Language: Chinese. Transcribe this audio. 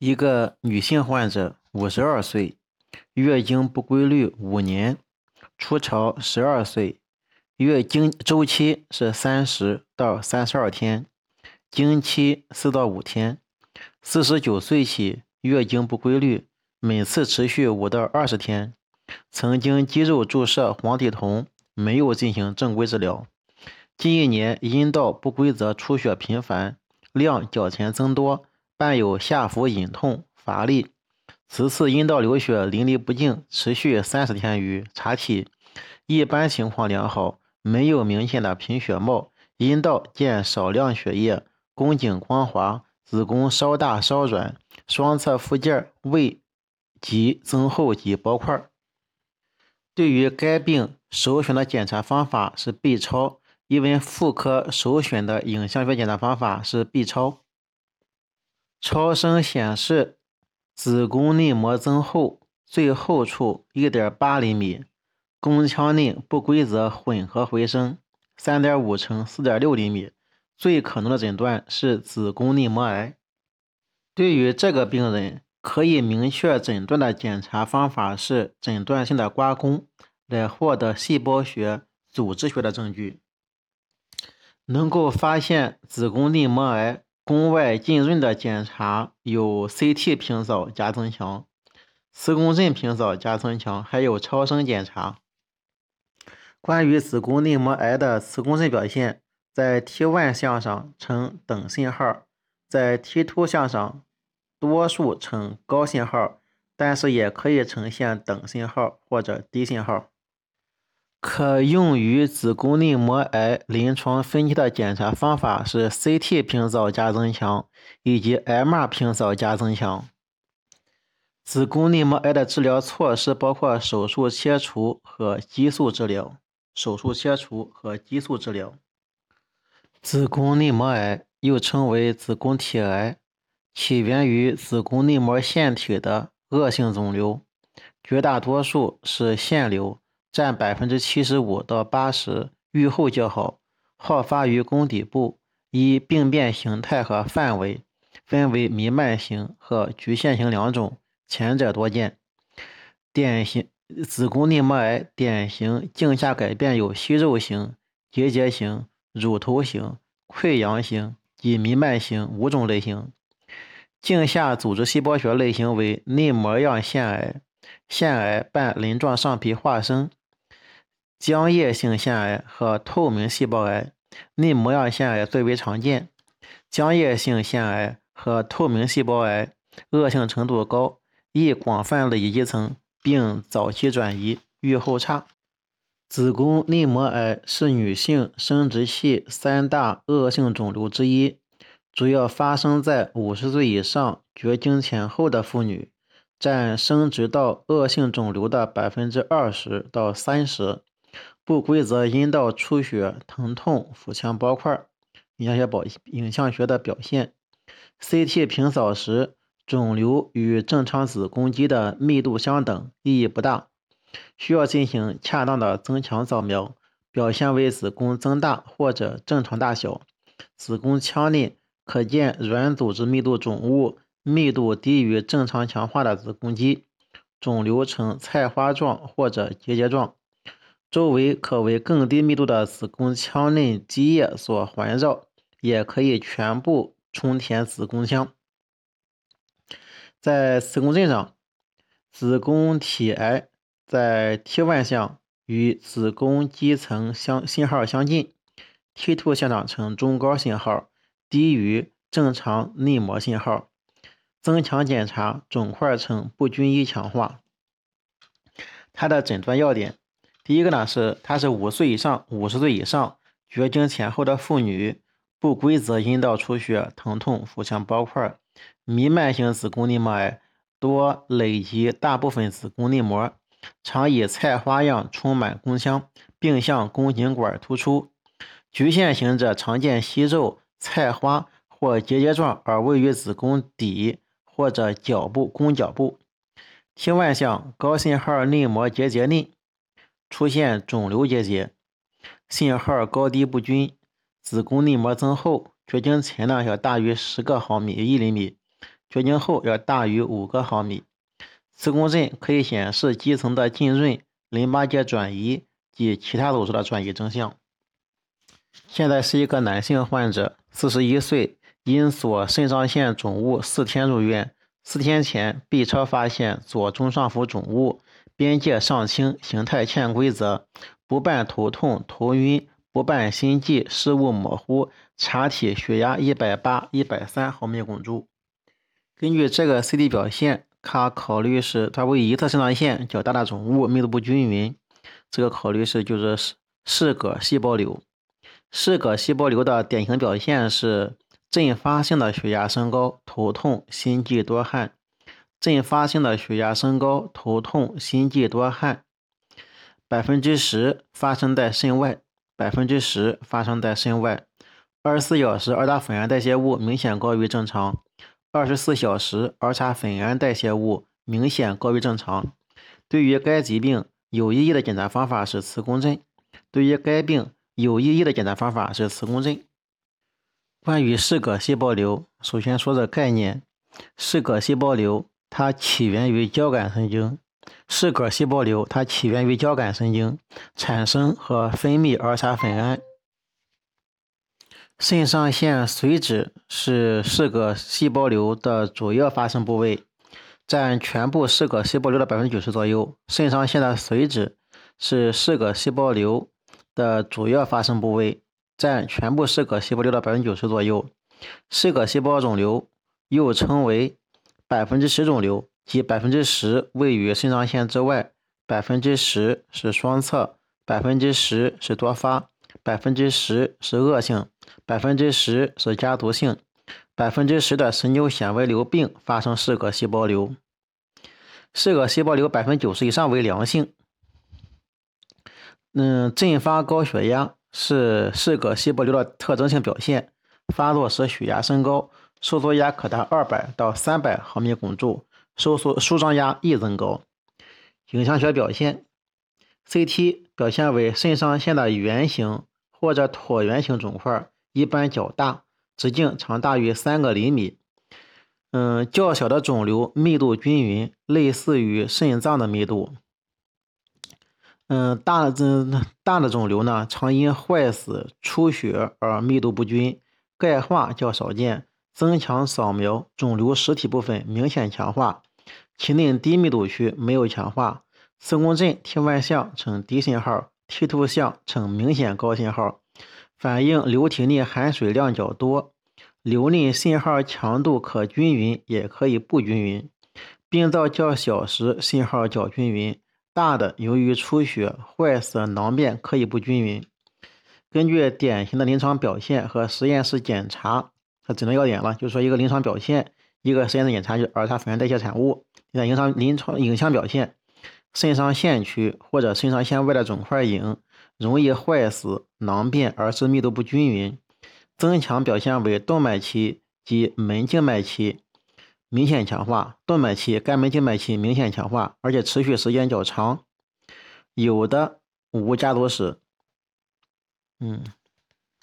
一个女性患者，五十二岁，月经不规律五年，初潮十二岁，月经周期是三十到三十二天，经期四到五天。四十九岁起月经不规律，每次持续五到二十天。曾经肌肉注射黄体酮，没有进行正规治疗。近一年阴道不规则出血频繁，量较前增多。伴有下腹隐痛、乏力，此次阴道流血淋漓不尽，持续三十天余，查体一般情况良好，没有明显的贫血貌，阴道见少量血液，宫颈光滑，子宫稍大稍软，双侧附件未及增厚及包块。对于该病首选的检查方法是 B 超，因为妇科首选的影像学检查方法是 B 超。超声显示子宫内膜增厚，最厚处一点八厘米，宫腔内不规则混合回声三点五乘四点六厘米，最可能的诊断是子宫内膜癌。对于这个病人，可以明确诊断的检查方法是诊断性的刮宫，来获得细胞学、组织学的证据，能够发现子宫内膜癌。宫外浸润的检查有 CT 平扫加增强、磁共振平扫加增强，还有超声检查。关于子宫内膜癌的磁共振表现，在 T1 项上呈等信号，在 T2 项上多数呈高信号，但是也可以呈现等信号或者低信号。可用于子宫内膜癌临床分期的检查方法是 CT 平扫加增强以及 MR 平扫加增强。子宫内膜癌的治疗措施包括手术切除和激素治疗。手术切除和激素治疗。子宫内膜癌又称为子宫体癌，起源于子宫内膜腺体的恶性肿瘤，绝大多数是腺瘤。占百分之七十五到八十，预后较好，好发于宫底部，依病变形态和范围，分为弥漫型和局限型两种，前者多见。典型子宫内膜癌典型镜下改变有息肉型、结节型、乳头型、溃疡型及弥漫型五种类型。镜下组织细胞学类型为内膜样腺癌，腺癌伴鳞状上皮化生。浆液性腺癌和透明细胞癌、内膜样腺癌最为常见。浆液性腺癌和透明细胞癌恶性程度高，易广泛累积层，并早期转移，预后差。子宫内膜癌是女性生殖器三大恶性肿瘤之一，主要发生在五十岁以上绝经前后的妇女，占生殖道恶性肿瘤的百分之二十到三十。不规则阴道出血、疼痛、腹腔包块，影像学表影像学的表现。CT 平扫时，肿瘤与正常子宫肌的密度相等，意义不大，需要进行恰当的增强扫描。表现为子宫增大或者正常大小，子宫腔内可见软组织密度肿物，密度低于正常强化的子宫肌，肿瘤呈菜花状或者结节状。周围可为更低密度的子宫腔内积液所环绕，也可以全部充填子宫腔。在磁共振上，子宫体癌在 T1 项与子宫肌层相信号相近，T2 项上呈中高信号，低于正常内膜信号。增强检查，肿块呈不均一强化。它的诊断要点。第一个呢是，她是五岁以上、五十岁以上绝经前后的妇女，不规则阴道出血、疼痛、腹腔包块，弥漫型子宫内膜癌多累及大部分子宫内膜，常以菜花样充满宫腔，并向宫颈管突出。局限型者常见息肉、菜花或结节状，而位于子宫底或者脚部宫脚部。T 外项高信号内膜结节内。出现肿瘤结节，信号高低不均，子宫内膜增厚，绝经前量要大于十个毫米（一厘米），绝经后要大于五个毫米。磁共振可以显示肌层的浸润、淋巴结转移及其他组织的转移征象。现在是一个男性患者，四十一岁，因左肾上腺肿物四天入院。四天前，B 超发现左中上腹肿物，边界上清，形态欠规则，不伴头痛、头晕，不伴心悸、视物模糊，查体血压一百八、一百三毫米汞柱。根据这个 CT 表现。他考虑是他为一侧肾上腺较大的肿物，密度不均匀。这个考虑是就是视视铬细胞瘤。视铬细胞瘤的典型表现是阵发性的血压升高、头痛、心悸多汗。阵发性的血压升高、头痛、心悸多汗，百分之十发生在肾外，百分之十发生在肾外。二十四小时二大粉胺代谢物明显高于正常。二十四小时儿茶粉胺代谢物明显高于正常。对于该疾病有意义的检查方法是磁共振。对于该病有意义的检查方法是磁共振。关于视铬细胞瘤，首先说的概念：视铬细胞瘤它起源于交感神经。视铬细胞瘤它起源于交感神经，产生和分泌儿茶酚胺。肾上腺髓质是视铬细胞瘤的主要发生部位，占全部视铬细胞瘤的百分之九十左右。肾上腺的髓质是视铬细胞瘤的主要发生部位，占全部视铬细胞瘤的百分之九十左右。视铬细胞肿瘤又称为百分之十肿瘤，即百分之十位于肾上腺之外，百分之十是双侧，百分之十是多发，百分之十是恶性。百分之十是家族性，百分之十的神经纤维瘤病发生视铬细胞瘤。视铬细胞瘤百分之九十以上为良性。嗯，阵发高血压是视铬细胞瘤的特征性表现，发作时血压升高，收缩压可达二百到三百毫米汞柱，收缩舒张压易增高。影像学表现，CT 表现为肾上腺的圆形或者椭圆形肿块。一般较大，直径长大于三个厘米。嗯，较小的肿瘤密度均匀，类似于肾脏的密度。嗯，大的大的肿瘤呢，常因坏死、出血而密度不均，钙化较少见。增强扫描，肿瘤实体部分明显强化，其内低密度区没有强化。磁共振 T1 项呈低信号，T2 项呈明显高信号。反映瘤体内含水量较多，瘤内信号强度可均匀，也可以不均匀。病灶较小时信号较均匀，大的由于出血、坏死、囊变可以不均匀。根据典型的临床表现和实验室检查它诊断要点了，就是说一个临床表现，一个实验室检查就是儿茶粉胺代谢产物。你看临床临床影像表现，肾上腺区或者肾上腺外的肿块影。容易坏死、囊变，而是密度不均匀。增强表现为动脉期及门静脉期明显强化，动脉期、肝门静脉期明显强化，而且持续时间较长。有的无家族史。嗯。